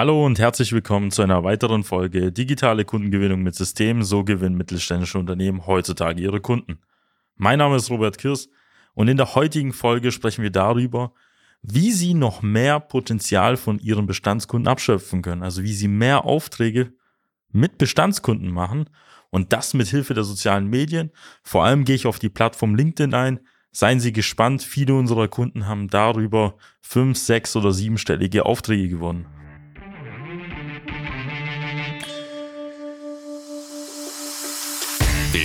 Hallo und herzlich willkommen zu einer weiteren Folge Digitale Kundengewinnung mit System. So gewinnen mittelständische Unternehmen heutzutage ihre Kunden. Mein Name ist Robert Kirs und in der heutigen Folge sprechen wir darüber, wie Sie noch mehr Potenzial von Ihren Bestandskunden abschöpfen können. Also wie Sie mehr Aufträge mit Bestandskunden machen und das mit Hilfe der sozialen Medien. Vor allem gehe ich auf die Plattform LinkedIn ein. Seien Sie gespannt, viele unserer Kunden haben darüber fünf, sechs oder siebenstellige Aufträge gewonnen.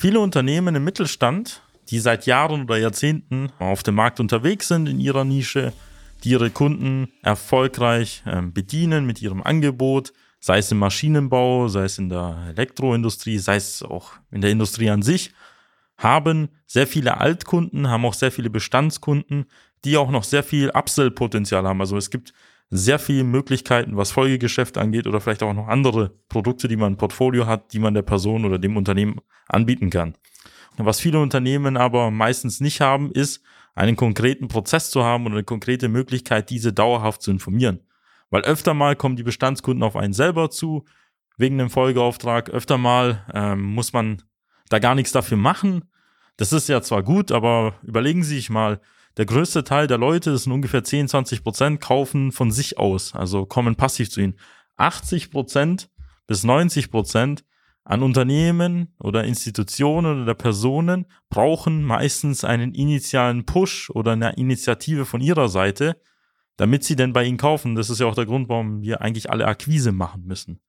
Viele Unternehmen im Mittelstand, die seit Jahren oder Jahrzehnten auf dem Markt unterwegs sind in ihrer Nische, die ihre Kunden erfolgreich ähm, bedienen mit ihrem Angebot, sei es im Maschinenbau, sei es in der Elektroindustrie, sei es auch in der Industrie an sich, haben sehr viele Altkunden, haben auch sehr viele Bestandskunden, die auch noch sehr viel Upsell-Potenzial haben. Also es gibt sehr viele Möglichkeiten, was Folgegeschäft angeht oder vielleicht auch noch andere Produkte, die man im Portfolio hat, die man der Person oder dem Unternehmen anbieten kann. Was viele Unternehmen aber meistens nicht haben, ist einen konkreten Prozess zu haben oder eine konkrete Möglichkeit, diese dauerhaft zu informieren. Weil öfter mal kommen die Bestandskunden auf einen selber zu, wegen einem Folgeauftrag. Öfter mal ähm, muss man da gar nichts dafür machen. Das ist ja zwar gut, aber überlegen Sie sich mal, der größte Teil der Leute, das sind ungefähr 10, 20 Prozent, kaufen von sich aus, also kommen passiv zu ihnen. 80 Prozent bis 90 Prozent an Unternehmen oder Institutionen oder Personen brauchen meistens einen initialen Push oder eine Initiative von ihrer Seite, damit sie denn bei ihnen kaufen. Das ist ja auch der Grund, warum wir eigentlich alle Akquise machen müssen.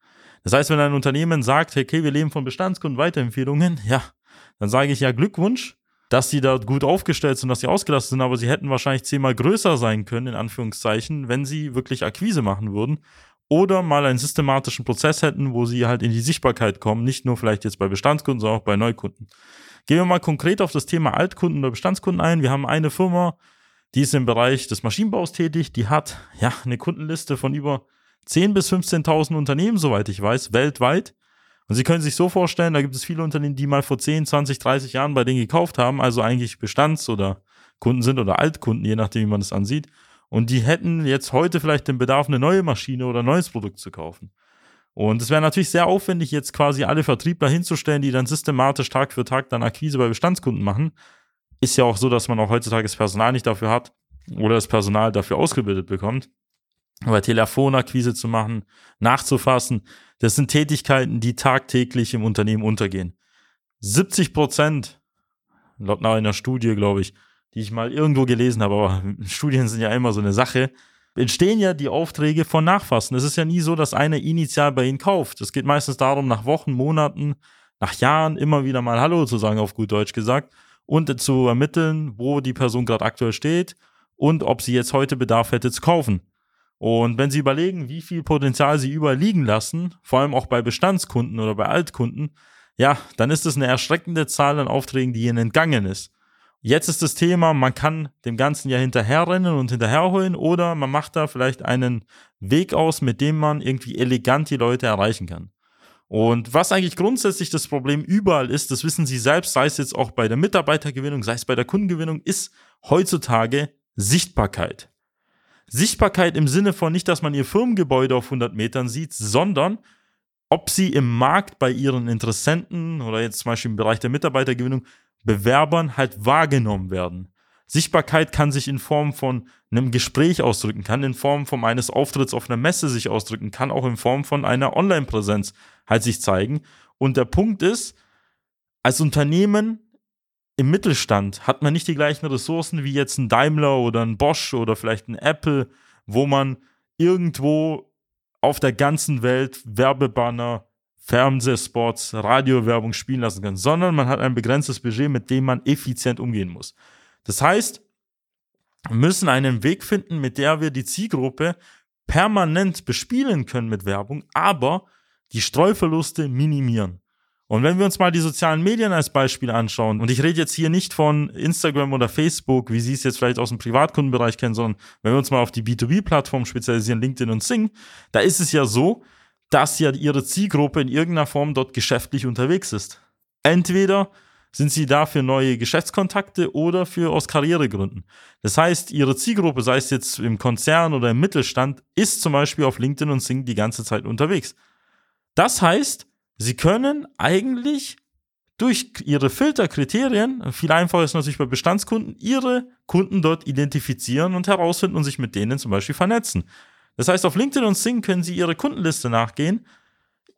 Das heißt, wenn ein Unternehmen sagt, okay, wir leben von Bestandskunden Weiterempfehlungen, ja, dann sage ich ja Glückwunsch, dass sie da gut aufgestellt sind, dass sie ausgelastet sind, aber sie hätten wahrscheinlich zehnmal größer sein können, in Anführungszeichen, wenn sie wirklich Akquise machen würden oder mal einen systematischen Prozess hätten, wo sie halt in die Sichtbarkeit kommen, nicht nur vielleicht jetzt bei Bestandskunden, sondern auch bei Neukunden. Gehen wir mal konkret auf das Thema Altkunden oder Bestandskunden ein. Wir haben eine Firma, die ist im Bereich des Maschinenbaus tätig, die hat ja eine Kundenliste von über 10.000 bis 15.000 Unternehmen, soweit ich weiß, weltweit. Und Sie können sich so vorstellen, da gibt es viele Unternehmen, die mal vor 10, 20, 30 Jahren bei denen gekauft haben, also eigentlich Bestands- oder Kunden sind oder Altkunden, je nachdem, wie man das ansieht. Und die hätten jetzt heute vielleicht den Bedarf, eine neue Maschine oder ein neues Produkt zu kaufen. Und es wäre natürlich sehr aufwendig, jetzt quasi alle Vertriebler hinzustellen, die dann systematisch Tag für Tag dann Akquise bei Bestandskunden machen. Ist ja auch so, dass man auch heutzutage das Personal nicht dafür hat oder das Personal dafür ausgebildet bekommt. Aber Telefonakquise zu machen, nachzufassen, das sind Tätigkeiten, die tagtäglich im Unternehmen untergehen. 70 Prozent, laut einer Studie, glaube ich, die ich mal irgendwo gelesen habe, aber Studien sind ja immer so eine Sache, entstehen ja die Aufträge von Nachfassen. Es ist ja nie so, dass einer initial bei Ihnen kauft. Es geht meistens darum, nach Wochen, Monaten, nach Jahren immer wieder mal Hallo zu sagen, auf gut Deutsch gesagt, und zu ermitteln, wo die Person gerade aktuell steht und ob sie jetzt heute Bedarf hätte zu kaufen. Und wenn Sie überlegen, wie viel Potenzial Sie überall liegen lassen, vor allem auch bei Bestandskunden oder bei Altkunden, ja, dann ist es eine erschreckende Zahl an Aufträgen, die Ihnen entgangen ist. Jetzt ist das Thema, man kann dem Ganzen ja hinterherrennen und hinterherholen oder man macht da vielleicht einen Weg aus, mit dem man irgendwie elegant die Leute erreichen kann. Und was eigentlich grundsätzlich das Problem überall ist, das wissen Sie selbst, sei es jetzt auch bei der Mitarbeitergewinnung, sei es bei der Kundengewinnung, ist heutzutage Sichtbarkeit. Sichtbarkeit im Sinne von nicht, dass man ihr Firmengebäude auf 100 Metern sieht, sondern ob sie im Markt bei ihren Interessenten oder jetzt zum Beispiel im Bereich der Mitarbeitergewinnung Bewerbern halt wahrgenommen werden. Sichtbarkeit kann sich in Form von einem Gespräch ausdrücken, kann in Form von eines Auftritts auf einer Messe sich ausdrücken, kann auch in Form von einer Online-Präsenz halt sich zeigen. Und der Punkt ist, als Unternehmen im Mittelstand hat man nicht die gleichen Ressourcen wie jetzt ein Daimler oder ein Bosch oder vielleicht ein Apple, wo man irgendwo auf der ganzen Welt Werbebanner, Fernsehspots, Radiowerbung spielen lassen kann, sondern man hat ein begrenztes Budget, mit dem man effizient umgehen muss. Das heißt, wir müssen einen Weg finden, mit der wir die Zielgruppe permanent bespielen können mit Werbung, aber die Streuverluste minimieren. Und wenn wir uns mal die sozialen Medien als Beispiel anschauen, und ich rede jetzt hier nicht von Instagram oder Facebook, wie Sie es jetzt vielleicht aus dem Privatkundenbereich kennen, sondern wenn wir uns mal auf die B2B-Plattform spezialisieren, LinkedIn und Sing, da ist es ja so, dass ja Ihre Zielgruppe in irgendeiner Form dort geschäftlich unterwegs ist. Entweder sind sie da für neue Geschäftskontakte oder für aus Karrieregründen. Das heißt, ihre Zielgruppe, sei es jetzt im Konzern oder im Mittelstand, ist zum Beispiel auf LinkedIn und Sing die ganze Zeit unterwegs. Das heißt, Sie können eigentlich durch ihre Filterkriterien, viel einfacher ist natürlich bei Bestandskunden, ihre Kunden dort identifizieren und herausfinden und sich mit denen zum Beispiel vernetzen. Das heißt, auf LinkedIn und Sing können Sie Ihre Kundenliste nachgehen,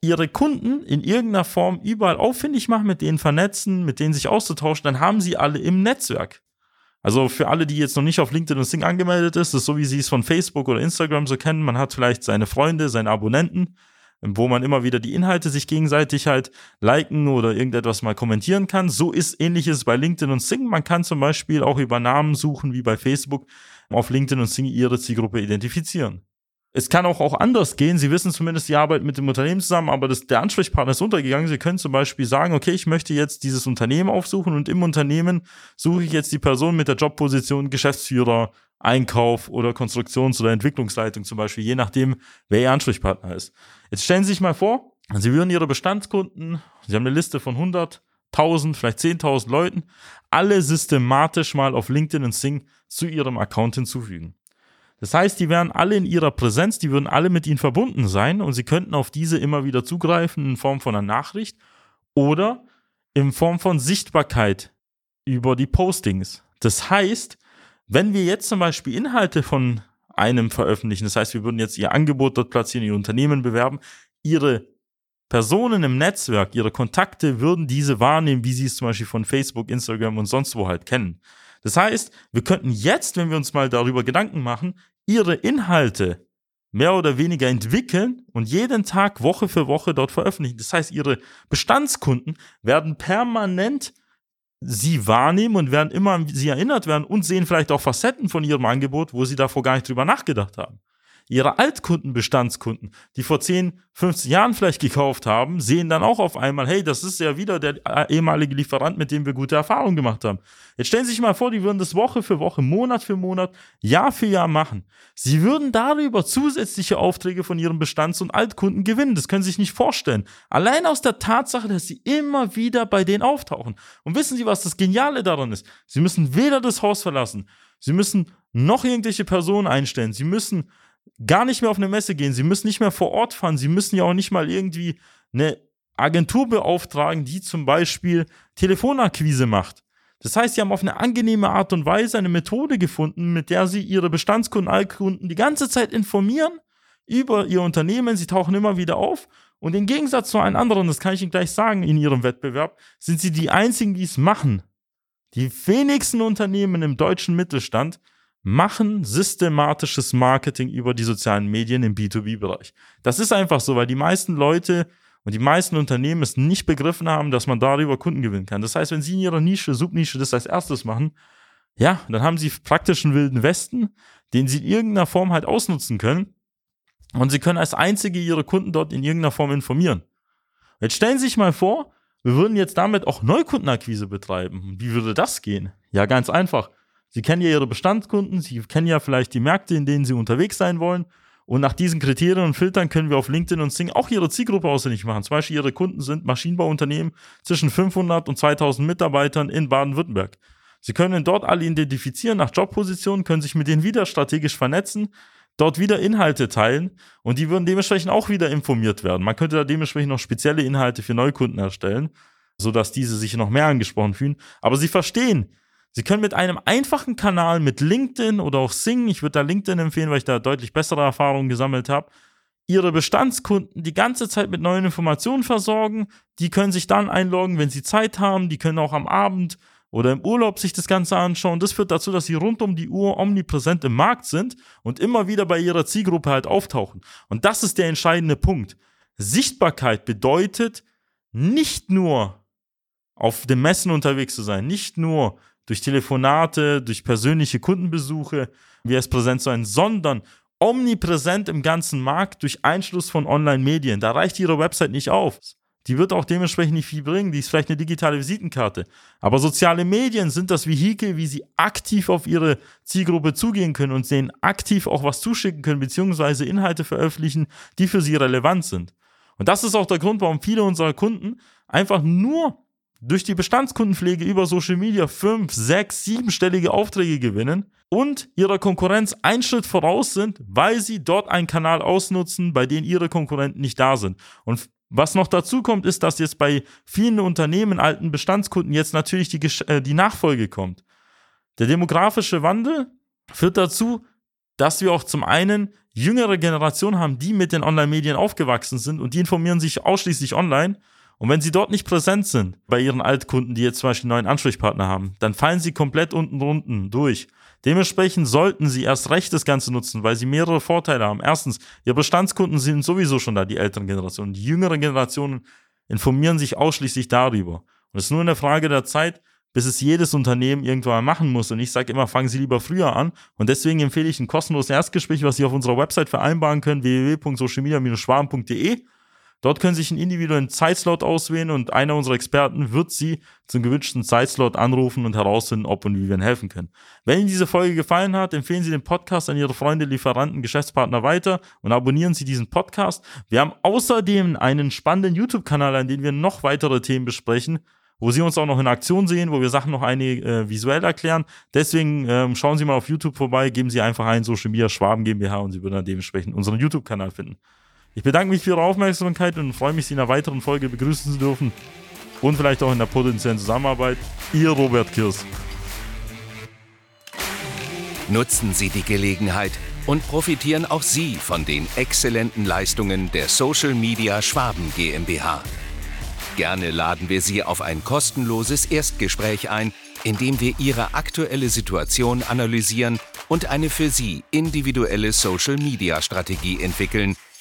Ihre Kunden in irgendeiner Form überall auffindig machen, mit denen vernetzen, mit denen sich auszutauschen, dann haben Sie alle im Netzwerk. Also für alle, die jetzt noch nicht auf LinkedIn und Sing angemeldet ist, ist so, wie Sie es von Facebook oder Instagram so kennen. Man hat vielleicht seine Freunde, seine Abonnenten wo man immer wieder die Inhalte sich gegenseitig halt liken oder irgendetwas mal kommentieren kann. So ist ähnliches bei LinkedIn und Sing. Man kann zum Beispiel auch über Namen suchen, wie bei Facebook, auf LinkedIn und Sing ihre Zielgruppe identifizieren. Es kann auch, auch anders gehen. Sie wissen zumindest, Sie arbeiten mit dem Unternehmen zusammen, aber das, der Ansprechpartner ist untergegangen. Sie können zum Beispiel sagen, okay, ich möchte jetzt dieses Unternehmen aufsuchen und im Unternehmen suche ich jetzt die Person mit der Jobposition Geschäftsführer, Einkauf oder Konstruktions- oder Entwicklungsleitung zum Beispiel, je nachdem, wer Ihr Ansprechpartner ist. Jetzt stellen Sie sich mal vor, Sie würden Ihre Bestandskunden, Sie haben eine Liste von 100, 1000, vielleicht 10.000 Leuten, alle systematisch mal auf LinkedIn und Sing zu Ihrem Account hinzufügen. Das heißt, die wären alle in ihrer Präsenz, die würden alle mit ihnen verbunden sein und sie könnten auf diese immer wieder zugreifen in Form von einer Nachricht oder in Form von Sichtbarkeit über die Postings. Das heißt, wenn wir jetzt zum Beispiel Inhalte von einem veröffentlichen, das heißt, wir würden jetzt ihr Angebot dort platzieren, ihr Unternehmen bewerben, ihre Personen im Netzwerk, ihre Kontakte würden diese wahrnehmen, wie sie es zum Beispiel von Facebook, Instagram und sonst wo halt kennen. Das heißt, wir könnten jetzt, wenn wir uns mal darüber Gedanken machen, ihre Inhalte mehr oder weniger entwickeln und jeden Tag Woche für Woche dort veröffentlichen. Das heißt, ihre Bestandskunden werden permanent sie wahrnehmen und werden immer an sie erinnert werden und sehen vielleicht auch Facetten von ihrem Angebot, wo sie davor gar nicht drüber nachgedacht haben ihre Altkundenbestandskunden, die vor 10, 15 Jahren vielleicht gekauft haben, sehen dann auch auf einmal, hey, das ist ja wieder der äh, ehemalige Lieferant, mit dem wir gute Erfahrungen gemacht haben. Jetzt stellen Sie sich mal vor, die würden das Woche für Woche, Monat für Monat, Jahr für Jahr machen. Sie würden darüber zusätzliche Aufträge von ihren Bestands- und Altkunden gewinnen. Das können Sie sich nicht vorstellen. Allein aus der Tatsache, dass Sie immer wieder bei denen auftauchen. Und wissen Sie, was das Geniale daran ist? Sie müssen weder das Haus verlassen, Sie müssen noch irgendwelche Personen einstellen. Sie müssen gar nicht mehr auf eine Messe gehen. Sie müssen nicht mehr vor Ort fahren. Sie müssen ja auch nicht mal irgendwie eine Agentur beauftragen, die zum Beispiel Telefonakquise macht. Das heißt, sie haben auf eine angenehme Art und Weise eine Methode gefunden, mit der sie ihre Bestandskunden, Altkunden die ganze Zeit informieren über ihr Unternehmen. Sie tauchen immer wieder auf. Und im Gegensatz zu allen anderen, das kann ich Ihnen gleich sagen, in ihrem Wettbewerb, sind sie die einzigen, die es machen. Die wenigsten Unternehmen im deutschen Mittelstand machen systematisches Marketing über die sozialen Medien im B2B-Bereich. Das ist einfach so, weil die meisten Leute und die meisten Unternehmen es nicht begriffen haben, dass man darüber Kunden gewinnen kann. Das heißt, wenn sie in ihrer Nische, Subnische das als erstes machen, ja, dann haben sie praktisch einen wilden Westen, den sie in irgendeiner Form halt ausnutzen können. Und sie können als einzige ihre Kunden dort in irgendeiner Form informieren. Jetzt stellen Sie sich mal vor, wir würden jetzt damit auch Neukundenakquise betreiben. Wie würde das gehen? Ja, ganz einfach. Sie kennen ja Ihre Bestandskunden, Sie kennen ja vielleicht die Märkte, in denen Sie unterwegs sein wollen. Und nach diesen Kriterien und Filtern können wir auf LinkedIn und Sing auch Ihre Zielgruppe ausfindig machen. Zum Beispiel Ihre Kunden sind Maschinenbauunternehmen zwischen 500 und 2000 Mitarbeitern in Baden-Württemberg. Sie können dort alle identifizieren nach Jobpositionen, können sich mit denen wieder strategisch vernetzen, dort wieder Inhalte teilen und die würden dementsprechend auch wieder informiert werden. Man könnte da dementsprechend noch spezielle Inhalte für Neukunden erstellen, sodass diese sich noch mehr angesprochen fühlen. Aber sie verstehen, Sie können mit einem einfachen Kanal, mit LinkedIn oder auch Sing, ich würde da LinkedIn empfehlen, weil ich da deutlich bessere Erfahrungen gesammelt habe, ihre Bestandskunden die ganze Zeit mit neuen Informationen versorgen. Die können sich dann einloggen, wenn sie Zeit haben. Die können auch am Abend oder im Urlaub sich das Ganze anschauen. Das führt dazu, dass sie rund um die Uhr omnipräsent im Markt sind und immer wieder bei ihrer Zielgruppe halt auftauchen. Und das ist der entscheidende Punkt. Sichtbarkeit bedeutet nicht nur auf dem Messen unterwegs zu sein, nicht nur durch Telefonate, durch persönliche Kundenbesuche, wie es präsent sein, sondern omnipräsent im ganzen Markt durch Einschluss von Online-Medien. Da reicht ihre Website nicht auf. Die wird auch dementsprechend nicht viel bringen. Die ist vielleicht eine digitale Visitenkarte. Aber soziale Medien sind das Vehikel, wie sie aktiv auf ihre Zielgruppe zugehen können und denen aktiv auch was zuschicken können, beziehungsweise Inhalte veröffentlichen, die für sie relevant sind. Und das ist auch der Grund, warum viele unserer Kunden einfach nur durch die Bestandskundenpflege über Social Media fünf, sechs, siebenstellige Aufträge gewinnen und ihrer Konkurrenz einen Schritt voraus sind, weil sie dort einen Kanal ausnutzen, bei dem ihre Konkurrenten nicht da sind. Und was noch dazu kommt, ist, dass jetzt bei vielen Unternehmen, alten Bestandskunden jetzt natürlich die, äh, die Nachfolge kommt. Der demografische Wandel führt dazu, dass wir auch zum einen jüngere Generationen haben, die mit den Online-Medien aufgewachsen sind und die informieren sich ausschließlich online und wenn sie dort nicht präsent sind, bei ihren Altkunden, die jetzt zum Beispiel einen neuen Ansprechpartner haben, dann fallen sie komplett unten unten durch. Dementsprechend sollten sie erst recht das Ganze nutzen, weil sie mehrere Vorteile haben. Erstens, ihre Bestandskunden sind sowieso schon da, die älteren Generationen. Die jüngeren Generationen informieren sich ausschließlich darüber. Und es ist nur eine Frage der Zeit, bis es jedes Unternehmen irgendwann machen muss. Und ich sage immer, fangen Sie lieber früher an. Und deswegen empfehle ich ein kostenloses Erstgespräch, was Sie auf unserer Website vereinbaren können, www.socialmedia-schwaben.de. Dort können Sie sich einen individuellen Zeitslot auswählen und einer unserer Experten wird Sie zum gewünschten Zeitslot anrufen und herausfinden, ob und wie wir Ihnen helfen können. Wenn Ihnen diese Folge gefallen hat, empfehlen Sie den Podcast an Ihre Freunde, Lieferanten, Geschäftspartner weiter und abonnieren Sie diesen Podcast. Wir haben außerdem einen spannenden YouTube-Kanal, an dem wir noch weitere Themen besprechen wo Sie uns auch noch in Aktion sehen, wo wir Sachen noch eine äh, visuell erklären. Deswegen ähm, schauen Sie mal auf YouTube vorbei, geben Sie einfach ein Social Media Schwaben GmbH und Sie würden dann dementsprechend unseren YouTube-Kanal finden. Ich bedanke mich für Ihre Aufmerksamkeit und freue mich, Sie in einer weiteren Folge begrüßen zu dürfen und vielleicht auch in der potenziellen Zusammenarbeit. Ihr Robert Kirs. Nutzen Sie die Gelegenheit und profitieren auch Sie von den exzellenten Leistungen der Social Media Schwaben GmbH. Gerne laden wir Sie auf ein kostenloses Erstgespräch ein, in dem wir Ihre aktuelle Situation analysieren und eine für Sie individuelle Social Media Strategie entwickeln,